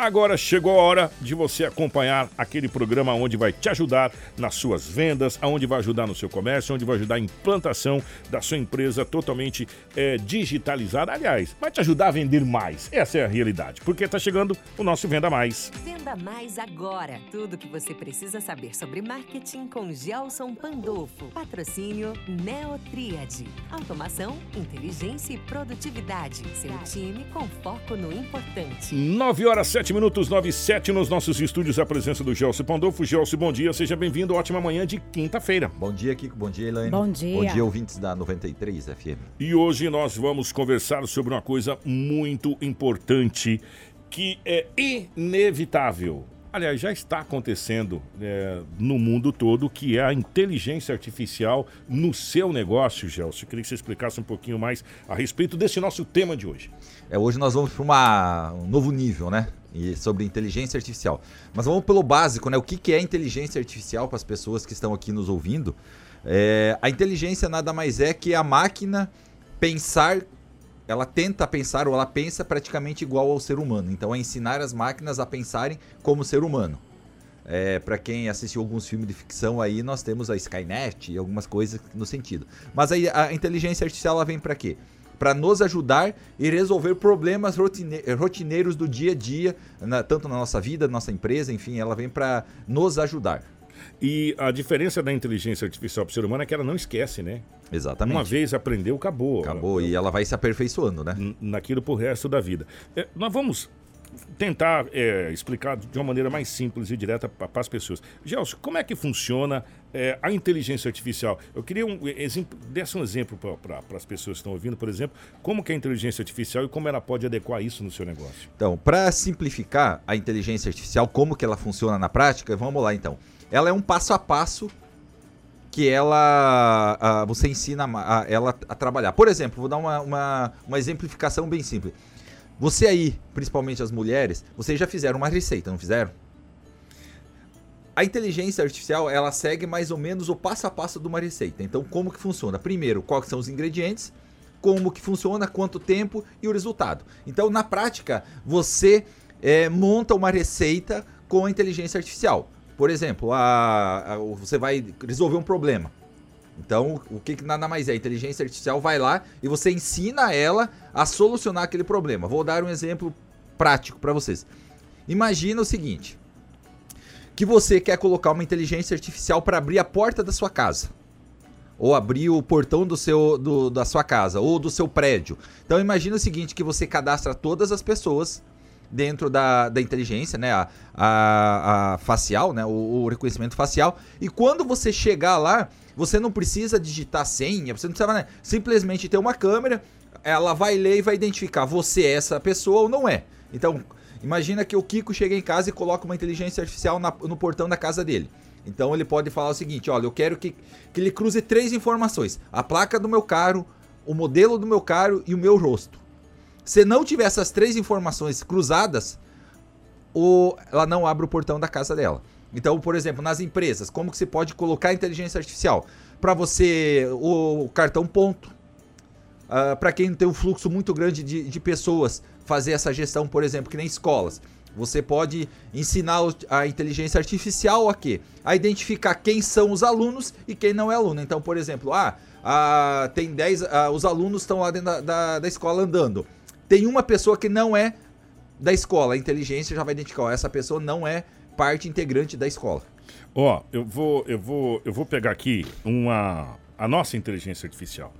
Agora chegou a hora de você acompanhar aquele programa onde vai te ajudar nas suas vendas, aonde vai ajudar no seu comércio, onde vai ajudar a implantação da sua empresa totalmente é, digitalizada. Aliás, vai te ajudar a vender mais. Essa é a realidade, porque está chegando o nosso Venda Mais. Venda Mais agora. Tudo que você precisa saber sobre marketing com Gelson Pandolfo. Patrocínio Neotriad. Automação, inteligência e produtividade. Seu time com foco no importante. 9 horas 7 minutos, 9 e 7 nos nossos estúdios. A presença do Gelson Pandolfo. Gelson, bom dia, seja bem-vindo. Ótima manhã de quinta-feira. Bom dia, Kiko. Bom dia, Elaine. Bom dia. Bom dia, ouvintes da 93 FM. E hoje nós vamos conversar sobre uma coisa muito importante que é inevitável. Aliás, já está acontecendo é, no mundo todo, que é a inteligência artificial no seu negócio, Gelson. Eu queria que você explicasse um pouquinho mais a respeito desse nosso tema de hoje. É, hoje nós vamos para um novo nível, né? E sobre inteligência artificial. Mas vamos pelo básico, né? O que, que é inteligência artificial para as pessoas que estão aqui nos ouvindo? É, a inteligência nada mais é que a máquina pensar ela tenta pensar ou ela pensa praticamente igual ao ser humano. Então é ensinar as máquinas a pensarem como ser humano. É, para quem assistiu alguns filmes de ficção aí, nós temos a Skynet e algumas coisas no sentido. Mas aí a inteligência artificial ela vem para quê? Para nos ajudar e resolver problemas rotine rotineiros do dia a dia, na, tanto na nossa vida, na nossa empresa, enfim, ela vem para nos ajudar. E a diferença da inteligência artificial para o ser humano é que ela não esquece, né? Exatamente. Uma vez aprendeu, acabou. Acabou, e ela vai se aperfeiçoando, né? Naquilo pro resto da vida. É, nós vamos tentar é, explicar de uma maneira mais simples e direta para as pessoas. Gelson, como é que funciona é, a inteligência artificial? Eu queria um exemplo, desse um exemplo para as pessoas que estão ouvindo, por exemplo, como que é a inteligência artificial e como ela pode adequar isso no seu negócio. Então, para simplificar a inteligência artificial, como que ela funciona na prática, vamos lá então. Ela é um passo a passo que ela a, você ensina a, ela a trabalhar. Por exemplo, vou dar uma, uma, uma, exemplificação bem simples. Você aí, principalmente as mulheres, vocês já fizeram uma receita, não fizeram? A inteligência artificial, ela segue mais ou menos o passo a passo de uma receita. Então, como que funciona? Primeiro, quais são os ingredientes, como que funciona, quanto tempo e o resultado. Então, na prática, você é, monta uma receita com a inteligência artificial. Por exemplo, a, a, você vai resolver um problema. Então, o que, que nada mais é? A inteligência artificial vai lá e você ensina ela a solucionar aquele problema. Vou dar um exemplo prático para vocês. Imagina o seguinte: que você quer colocar uma inteligência artificial para abrir a porta da sua casa, ou abrir o portão do seu, do, da sua casa, ou do seu prédio. Então, imagina o seguinte: que você cadastra todas as pessoas dentro da, da inteligência, né? A, a, a facial, né? O, o, reconhecimento facial. E quando você chegar lá, você não precisa digitar senha, você não precisa né? simplesmente ter uma câmera, ela vai ler e vai identificar você é essa pessoa ou não é. Então, imagina que o Kiko chega em casa e coloca uma inteligência artificial na, no portão da casa dele. Então ele pode falar o seguinte: olha, eu quero que, que ele cruze três informações: a placa do meu carro, o modelo do meu carro e o meu rosto. Se não tiver essas três informações cruzadas, o, ela não abre o portão da casa dela. Então, por exemplo, nas empresas, como que você pode colocar inteligência artificial? Para você, o cartão ponto. Uh, para quem tem um fluxo muito grande de, de pessoas, fazer essa gestão, por exemplo, que nem escolas. Você pode ensinar a inteligência artificial a quê? A identificar quem são os alunos e quem não é aluno. Então, por exemplo, ah, ah tem 10. Ah, os alunos estão lá dentro da, da, da escola andando tem uma pessoa que não é da escola. A inteligência já vai identificar, ó, essa pessoa não é parte integrante da escola. Ó, oh, eu vou, eu vou, eu vou pegar aqui uma a nossa inteligência artificial.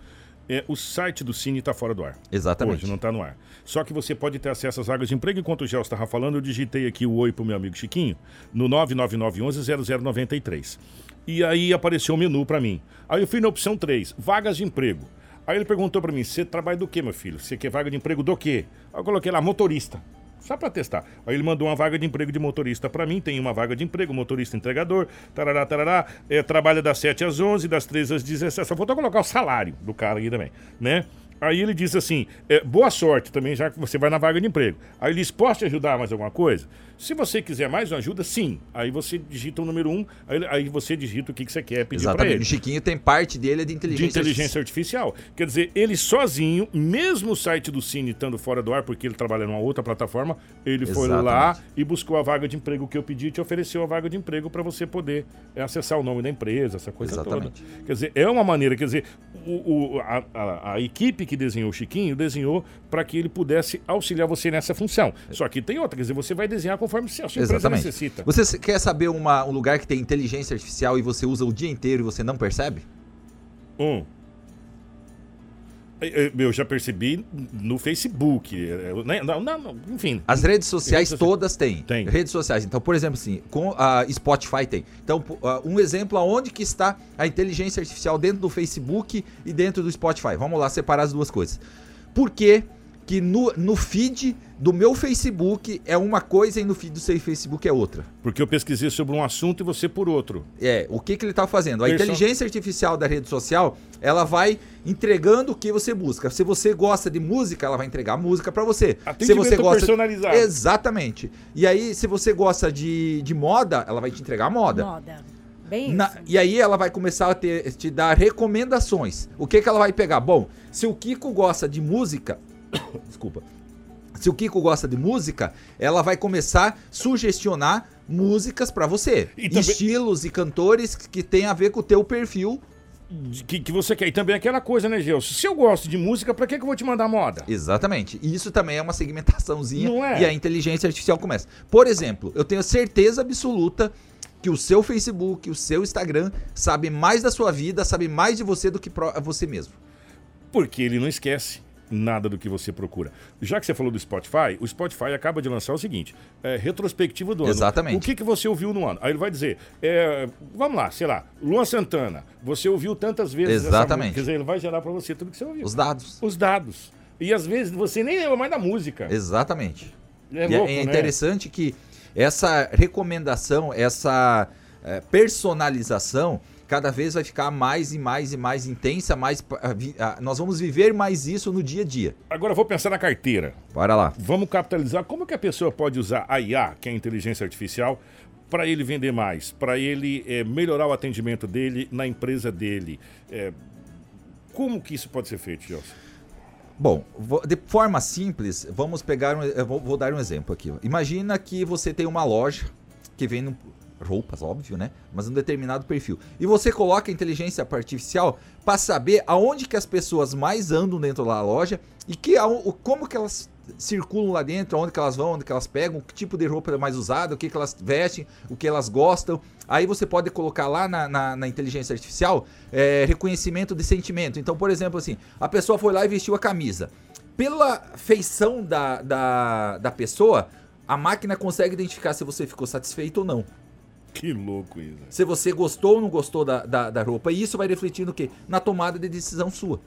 É, o site do Cine está fora do ar. Exatamente. Hoje não está no ar. Só que você pode ter acesso às vagas de emprego. Enquanto o Gel estava falando, eu digitei aqui o oi pro meu amigo Chiquinho no 999110093. E aí apareceu o um menu para mim. Aí eu fui na opção 3, vagas de emprego. Aí ele perguntou para mim: você trabalha do que, meu filho? Você quer vaga de emprego do quê? Aí eu coloquei lá, motorista. Só para testar. Aí ele mandou uma vaga de emprego de motorista para mim. Tem uma vaga de emprego, motorista entregador, tarará, tarará. É, trabalha das 7 às 11, das 13 às 17. Só faltou colocar o salário do cara aí também, né? Aí ele diz assim: é, boa sorte também, já que você vai na vaga de emprego. Aí ele diz: posso te ajudar mais alguma coisa? Se você quiser mais uma ajuda, sim. Aí você digita o número um, aí, aí você digita o que, que você quer pedir para ele. O Chiquinho tem parte dele de inteligência, de inteligência artificial. Quer dizer, ele sozinho, mesmo o site do Cine estando fora do ar, porque ele trabalha numa outra plataforma, ele foi lá e buscou a vaga de emprego que eu pedi e te ofereceu a vaga de emprego para você poder é, acessar o nome da empresa, essa coisa Exatamente. toda. Quer dizer, é uma maneira, quer dizer, o, o a, a, a, equipe que desenhou o Chiquinho desenhou para que ele pudesse auxiliar você nessa função. Só que tem outra, quer dizer, você vai desenhar conforme a sua Exatamente. necessita. Você quer saber uma, um lugar que tem inteligência artificial e você usa o dia inteiro e você não percebe? Um. Eu já percebi no Facebook. Né? Não, não, não, enfim. As redes sociais todas têm. Tem. Redes sociais. Então, por exemplo, assim, com a Spotify tem. Então, um exemplo aonde que está a inteligência artificial dentro do Facebook e dentro do Spotify. Vamos lá separar as duas coisas. Por que que no, no feed do meu Facebook é uma coisa e no feed do seu Facebook é outra. Porque eu pesquisei sobre um assunto e você por outro. É, o que, que ele está fazendo? A Person... inteligência artificial da rede social, ela vai entregando o que você busca. Se você gosta de música, ela vai entregar música para você. se você gosta personalizado. Exatamente. E aí, se você gosta de, de moda, ela vai te entregar moda. Moda. Bem Na, e aí ela vai começar a ter, te dar recomendações. O que, que ela vai pegar? Bom, se o Kiko gosta de música, Desculpa. Se o Kiko gosta de música, ela vai começar a sugestionar músicas para você. E também... Estilos e cantores que tem a ver com o teu perfil que, que, você quer. E também aquela coisa, né, Gelson? Se eu gosto de música, pra que, que eu vou te mandar moda? Exatamente. E isso também é uma segmentaçãozinha é? e a inteligência artificial começa. Por exemplo, eu tenho certeza absoluta que o seu Facebook, o seu Instagram sabe mais da sua vida, sabe mais de você do que você mesmo. Porque ele não esquece nada do que você procura. Já que você falou do Spotify, o Spotify acaba de lançar o seguinte: é, retrospectivo do ano. Exatamente. O que, que você ouviu no ano? Aí ele vai dizer: é, vamos lá, sei lá, Luan Santana, você ouviu tantas vezes Exatamente. Quer dizer, ele vai gerar para você tudo que você ouviu. Os dados. Os dados. E às vezes você nem lembra mais da música. Exatamente. É, louco, é interessante né? que essa recomendação, essa é, personalização cada vez vai ficar mais e mais e mais intensa, mais nós vamos viver mais isso no dia a dia. Agora vou pensar na carteira. Bora lá. Vamos capitalizar. Como que a pessoa pode usar a IA, que é a inteligência artificial, para ele vender mais, para ele é, melhorar o atendimento dele na empresa dele? É, como que isso pode ser feito, Gelson? Bom, de forma simples, vamos pegar um, vou, vou dar um exemplo aqui. Imagina que você tem uma loja que vende roupas, óbvio, né? Mas um determinado perfil. E você coloca a inteligência artificial para saber aonde que as pessoas mais andam dentro da loja e que como que elas circulam lá dentro, onde que elas vão, onde que elas pegam, que tipo de roupa é mais usada, o que, que elas vestem, o que elas gostam. Aí você pode colocar lá na, na, na inteligência artificial é, reconhecimento de sentimento. Então, por exemplo, assim, a pessoa foi lá e vestiu a camisa. Pela feição da, da, da pessoa, a máquina consegue identificar se você ficou satisfeito ou não. Que louco isso. Se você gostou ou não gostou da, da, da roupa. E isso vai refletir no quê? Na tomada de decisão sua.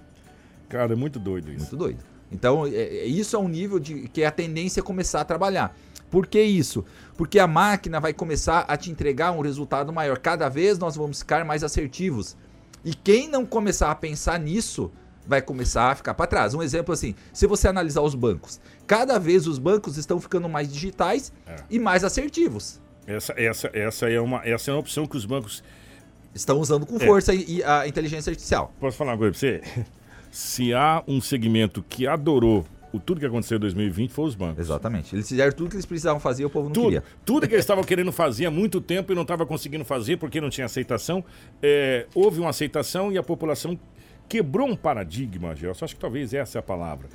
Cara, é muito doido isso. Muito doido. Então, é, é, isso é um nível de que é a tendência é começar a trabalhar. Por que isso? Porque a máquina vai começar a te entregar um resultado maior. Cada vez nós vamos ficar mais assertivos. E quem não começar a pensar nisso, vai começar a ficar para trás. Um exemplo assim, se você analisar os bancos, cada vez os bancos estão ficando mais digitais é. e mais assertivos. Essa, essa, essa, é uma, essa é uma opção que os bancos estão usando com é. força é. a inteligência artificial. Posso falar uma coisa para você? Se há um segmento que adorou o tudo que aconteceu em 2020 foi os bancos. Exatamente. Eles fizeram tudo que eles precisavam fazer e o povo não tudo, queria. Tudo que eles estavam querendo fazer há muito tempo e não estava conseguindo fazer porque não tinha aceitação. É, houve uma aceitação e a população quebrou um paradigma, Gelson. Acho que talvez essa é a palavra.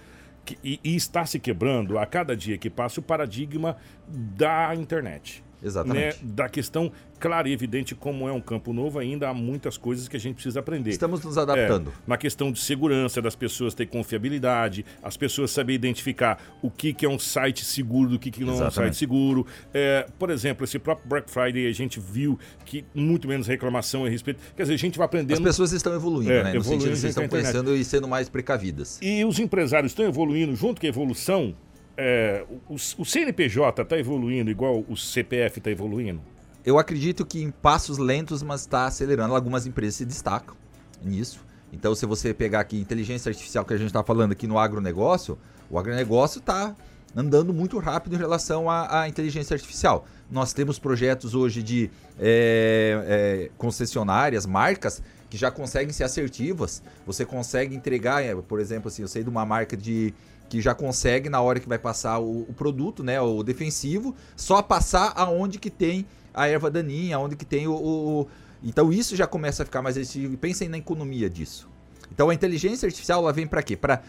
Que, e, e está se quebrando a cada dia que passa o paradigma da internet. Exatamente. Né, da questão claro e evidente, como é um campo novo, ainda há muitas coisas que a gente precisa aprender. Estamos nos adaptando. É, na questão de segurança, das pessoas ter confiabilidade, as pessoas saber identificar o que, que é um site seguro do que, que não Exatamente. é um site seguro. É, por exemplo, esse próprio Black Friday, a gente viu que muito menos reclamação a respeito. Quer dizer, a gente vai aprendendo. As pessoas estão evoluindo, é, né? No evoluindo sentido, estão conhecendo e sendo mais precavidas. E os empresários estão evoluindo junto com a evolução é, o, o CNPJ está evoluindo igual o CPF está evoluindo? Eu acredito que em passos lentos, mas está acelerando. Algumas empresas se destacam nisso. Então, se você pegar aqui inteligência artificial que a gente está falando aqui no agronegócio, o agronegócio está andando muito rápido em relação à, à, inteligência artificial. Nós temos projetos hoje de é, é, concessionárias, marcas, que já conseguem ser assertivas. Você consegue entregar, é, por exemplo, assim, eu sei de uma marca de que já consegue na hora que vai passar o, o produto, né, o defensivo, só passar aonde que tem a erva daninha, aonde que tem o, o então isso já começa a ficar mais pensem na economia disso. Então a inteligência artificial ela vem para quê? Para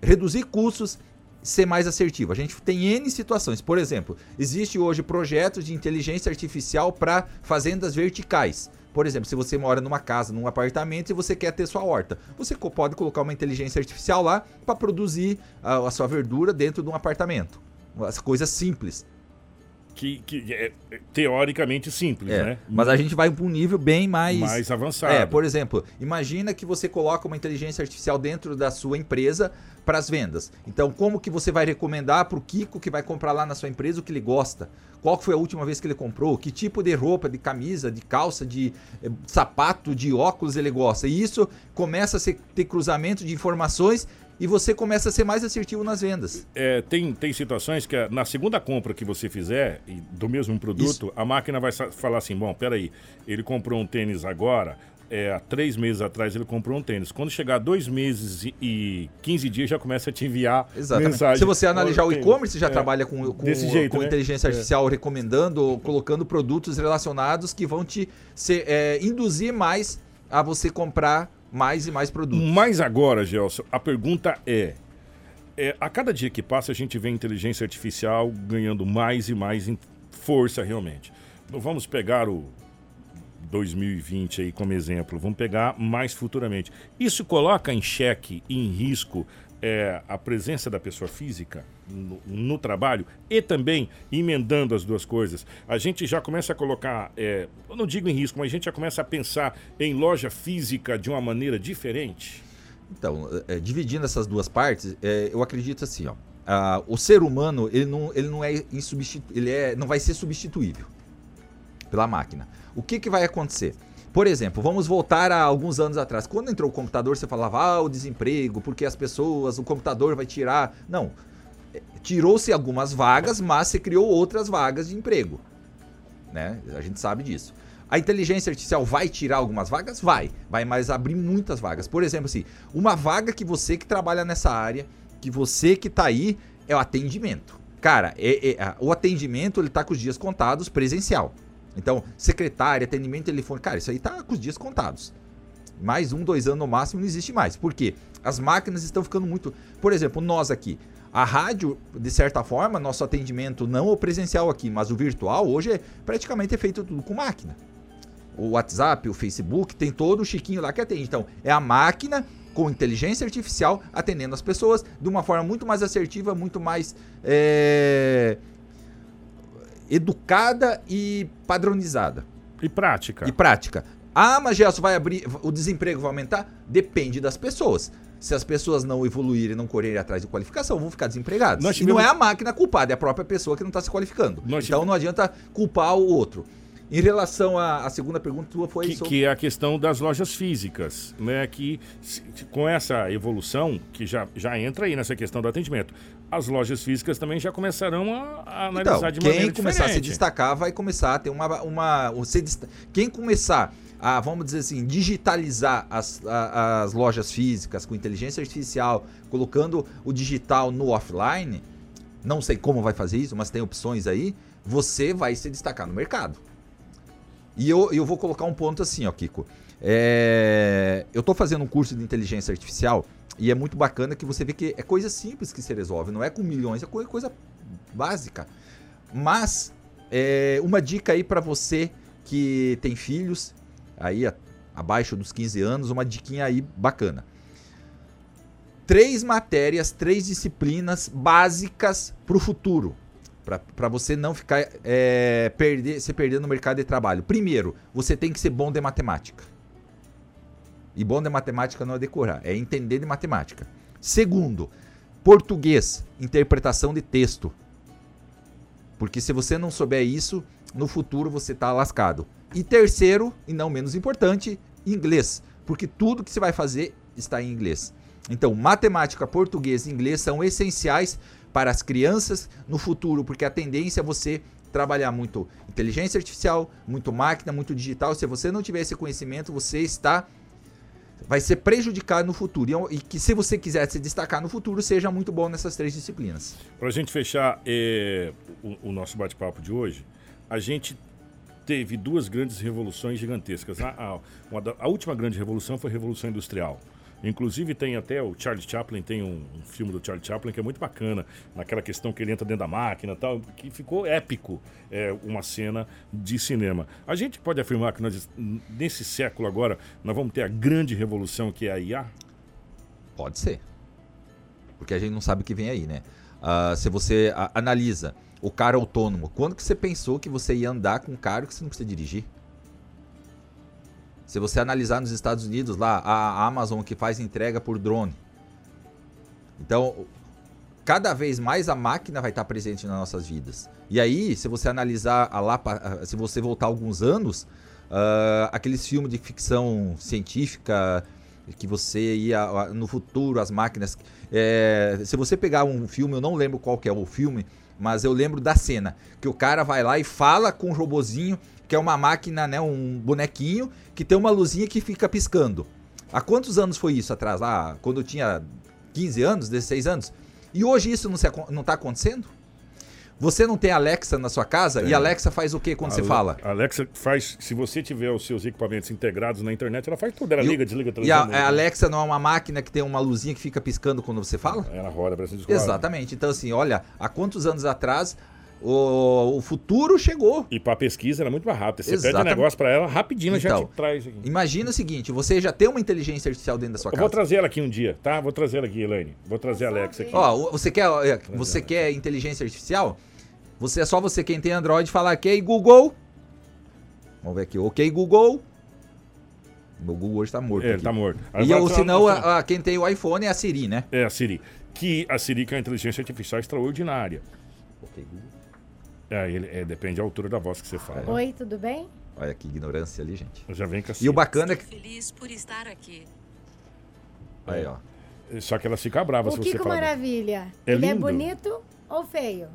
reduzir custos, ser mais assertivo. A gente tem N situações. Por exemplo, existe hoje projetos de inteligência artificial para fazendas verticais. Por exemplo, se você mora numa casa, num apartamento e você quer ter sua horta, você pode colocar uma inteligência artificial lá para produzir a, a, sua verdura dentro de um apartamento. As coisas simples. Que, que é, é teoricamente simples, é, né? Mas a gente vai para um nível bem mais... Mais avançado. É, por exemplo, imagina que você coloca uma inteligência artificial dentro da sua empresa para as vendas. Então, como que você vai recomendar para o Kiko que vai comprar lá na sua empresa o que ele gosta? Qual foi a última vez que ele comprou? Que tipo de roupa, de camisa, de calça, de eh, sapato, de óculos ele gosta? E isso começa a ter cruzamento de informações e você começa a ser mais assertivo nas vendas. É, tem, tem situações que na segunda compra que você fizer do mesmo produto, Isso. a máquina vai falar assim: bom, peraí, ele comprou um tênis agora, é, há três meses atrás ele comprou um tênis. Quando chegar dois meses e 15 dias, já começa a te enviar Exatamente. mensagem. Se você analisar o e-commerce, já é. trabalha com, com, jeito, com né? inteligência é. artificial é. recomendando, colocando produtos relacionados que vão te é, induzir mais a você comprar mais e mais produtos. Mas agora, Gelson, a pergunta é, é, a cada dia que passa a gente vê a inteligência artificial ganhando mais e mais força realmente. Então, vamos pegar o 2020 aí como exemplo, vamos pegar mais futuramente. Isso coloca em xeque, em risco, é, a presença da pessoa física no, no, trabalho e também emendando as duas coisas. A gente já começa a colocar, é, eu não digo em risco, mas a gente já começa a pensar em loja física de uma maneira diferente. Então, é, dividindo essas duas partes, é, eu acredito assim, ó, a, o ser humano ele não, ele não é insubstitu ele é, não vai ser substituível pela máquina. O que, que vai acontecer? Por exemplo, vamos voltar a alguns anos atrás. Quando entrou o computador, você falava, ah, o desemprego, porque as pessoas, o computador vai tirar. Não. Tirou-se algumas vagas, mas se criou outras vagas de emprego. Né? A gente sabe disso. A inteligência artificial vai tirar algumas vagas? Vai. Vai, mas abrir muitas vagas. Por exemplo, assim, uma vaga que você que trabalha nessa área, que você que está aí, é o atendimento. Cara, é, é, o atendimento ele tá com os dias contados presencial. Então, secretária, atendimento telefone, cara, isso aí tá com os dias contados. Mais um, dois anos no máximo não existe mais. Por quê? As máquinas estão ficando muito. Por exemplo, nós aqui. A rádio, de certa forma, nosso atendimento não o presencial aqui, mas o virtual, hoje é praticamente é feito tudo com máquina. O WhatsApp, o Facebook, tem todo o chiquinho lá que atende. Então, é a máquina com inteligência artificial atendendo as pessoas de uma forma muito mais assertiva, muito mais é, educada e padronizada. E prática. E prática. Ah, mas Gelson, vai abrir, o desemprego vai aumentar? Depende das pessoas. Se as pessoas não evoluírem, não correrem atrás de qualificação, vão ficar desempregadas. Tivemos... E não é a máquina culpada, é a própria pessoa que não está se qualificando. Nós então tivemos... não adianta culpar o outro. Em relação à, à, segunda pergunta tua foi que, sobre... que é a questão das lojas físicas, né? Que com essa evolução que já, já entra aí nessa questão do atendimento, as lojas físicas também já começarão a, a analisar então, de maneira quem começar diferente. a se destacar vai começar a ter uma uma você quem começar a vamos dizer assim digitalizar as, a, as lojas físicas com inteligência artificial, colocando o digital no offline, não sei como vai fazer isso, mas tem opções aí, você vai se destacar no mercado. E eu, eu vou colocar um ponto assim, ó, Kiko. É, eu estou fazendo um curso de inteligência artificial e é muito bacana que você vê que é coisa simples que se resolve, não é com milhões, é coisa básica. Mas é, uma dica aí para você que tem filhos, aí abaixo dos 15 anos, uma diquinha aí bacana. Três matérias, três disciplinas básicas para o futuro para você não ficar é, perder, se perder no mercado de trabalho. Primeiro, você tem que ser bom de matemática. E bom de matemática não é decorar, é entender de matemática. Segundo, português, interpretação de texto. Porque se você não souber isso, no futuro você está lascado. E terceiro, e não menos importante, inglês. Porque tudo que você vai fazer está em inglês. Então, matemática, português e inglês são essenciais para as crianças no futuro, porque a tendência é você trabalhar muito inteligência artificial, muito máquina, muito digital. Se você não tiver esse conhecimento, você está vai ser prejudicado no futuro. E, que se você quiser se destacar no futuro, seja muito bom nessas três disciplinas. Para a gente fechar é, o, o, nosso bate-papo de hoje, a gente teve duas grandes revoluções gigantescas. A, a, a última grande revolução foi a Revolução Industrial. Inclusive tem até o Charlie Chaplin, tem um, um, filme do Charlie Chaplin que é muito bacana, naquela questão que ele entra dentro da máquina tal, que ficou épico é, uma cena de cinema. A gente pode afirmar que nós, nesse século agora, nós vamos ter a grande revolução que é a IA? Pode ser. Porque a gente não sabe o que vem aí, né? Uh, se você uh, analisa o carro autônomo, quando que você pensou que você ia andar com um carro que você não precisa dirigir? Se você analisar nos Estados Unidos lá, a Amazon que faz entrega por drone. Então, cada vez mais a máquina vai estar presente nas nossas vidas. E aí, se você analisar a lá, se você voltar alguns anos, uh, aqueles filmes de ficção científica que você ia no futuro, as máquinas. É, se você pegar um filme, eu não lembro qual que é o filme, mas eu lembro da cena que o cara vai lá e fala com o robozinho que é uma máquina, né, um bonequinho que tem uma luzinha que fica piscando. Há quantos anos foi isso atrás? Lá, quando eu tinha 15 anos, 16 anos? E hoje isso não está acontecendo? Você não tem Alexa na sua casa? É. E Alexa faz o que quando a você fala? Alexa faz, se você tiver os seus equipamentos integrados na internet, ela faz tudo. Ela e liga, desliga, E a, a, Alexa não é uma máquina que tem uma luzinha que fica piscando quando você fala? Ela roda para Exatamente. Então, assim, olha, há quantos anos atrás o, o futuro chegou. E para pesquisa era muito mais rápido. Você Exatamente. pede um negócio para ela, rapidinho então, já te traz. Aqui. Imagina o seguinte: você já tem uma inteligência artificial dentro da sua Eu casa. Vou trazer ela aqui um dia, tá? Vou trazer ela aqui, Elaine. Vou trazer a Alexa aqui. Ó, você quer, você quer inteligência artificial? Você é só você quem tem Android falar ok Google. Vamos ver aqui, ok Google. Meu Google hoje tá morto. É, aqui. tá morto. e ou senão, a, a, quem tem o iPhone é a Siri, né? É a Siri. Que a Siri que é uma inteligência artificial extraordinária. Ok Google. É, ele, é, depende da altura da voz que você fala. Oi, tudo bem? Olha que ignorância ali, gente. Já vem com a E o bacana é que. feliz por estar aqui. Aí, ó. Só que ela fica brava o se você Kiko fala. Maravilha. É ele é lindo. bonito ou feio?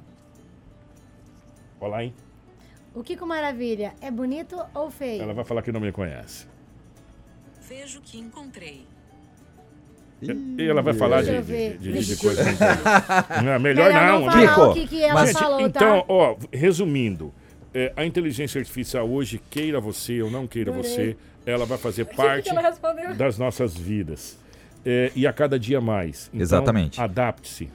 Olha lá, hein? O Kiko Maravilha é bonito ou feio? Ela vai falar que não me conhece. Vejo que encontrei. E ela vai falar de, de, de, de, de coisa. não, é melhor não. não né? falar Kiko, o que, que ela mas- falou, então, tá? ó, resumindo, é, a inteligência artificial hoje, queira você ou não queira Adorei. você, ela vai fazer parte das nossas vidas. É, e a cada dia mais. Então, Exatamente. Adapte-se.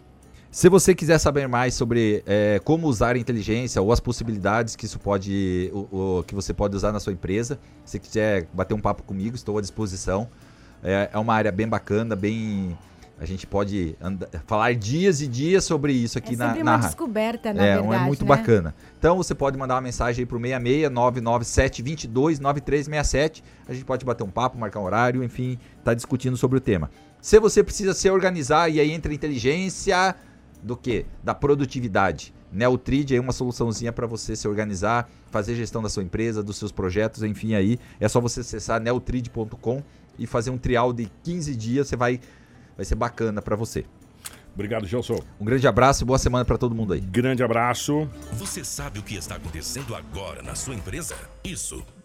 Se você quiser saber mais sobre é, como usar a inteligência ou as possibilidades que isso pode, o, o- que você pode usar na sua empresa, se quiser bater um papo comigo, estou à disposição. É, é uma área bem bacana, bem a gente pode anda- falar dias e dias sobre isso aqui É na, sempre na uma descoberta, na é, verdade, é muito né? bacana. Então você pode mandar uma mensagem aí pro 66 997 22 9367. A gente pode bater um papo, marcar um horário, enfim, tá discutindo sobre o tema. Se você precisa se organizar e aí entra a inteligência do que? Da produtividade. Neutrid é uma soluçãozinha para você se organizar, fazer gestão da sua empresa, dos seus projetos, enfim aí. É só você acessar neutrid.com e fazer um trial de 15 dias, você vai vai ser bacana para você. Obrigado, Gelson. Um grande abraço e boa semana para todo mundo aí. Grande abraço. Você sabe o que está acontecendo agora na sua empresa? Isso,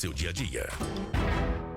seu dia a dia.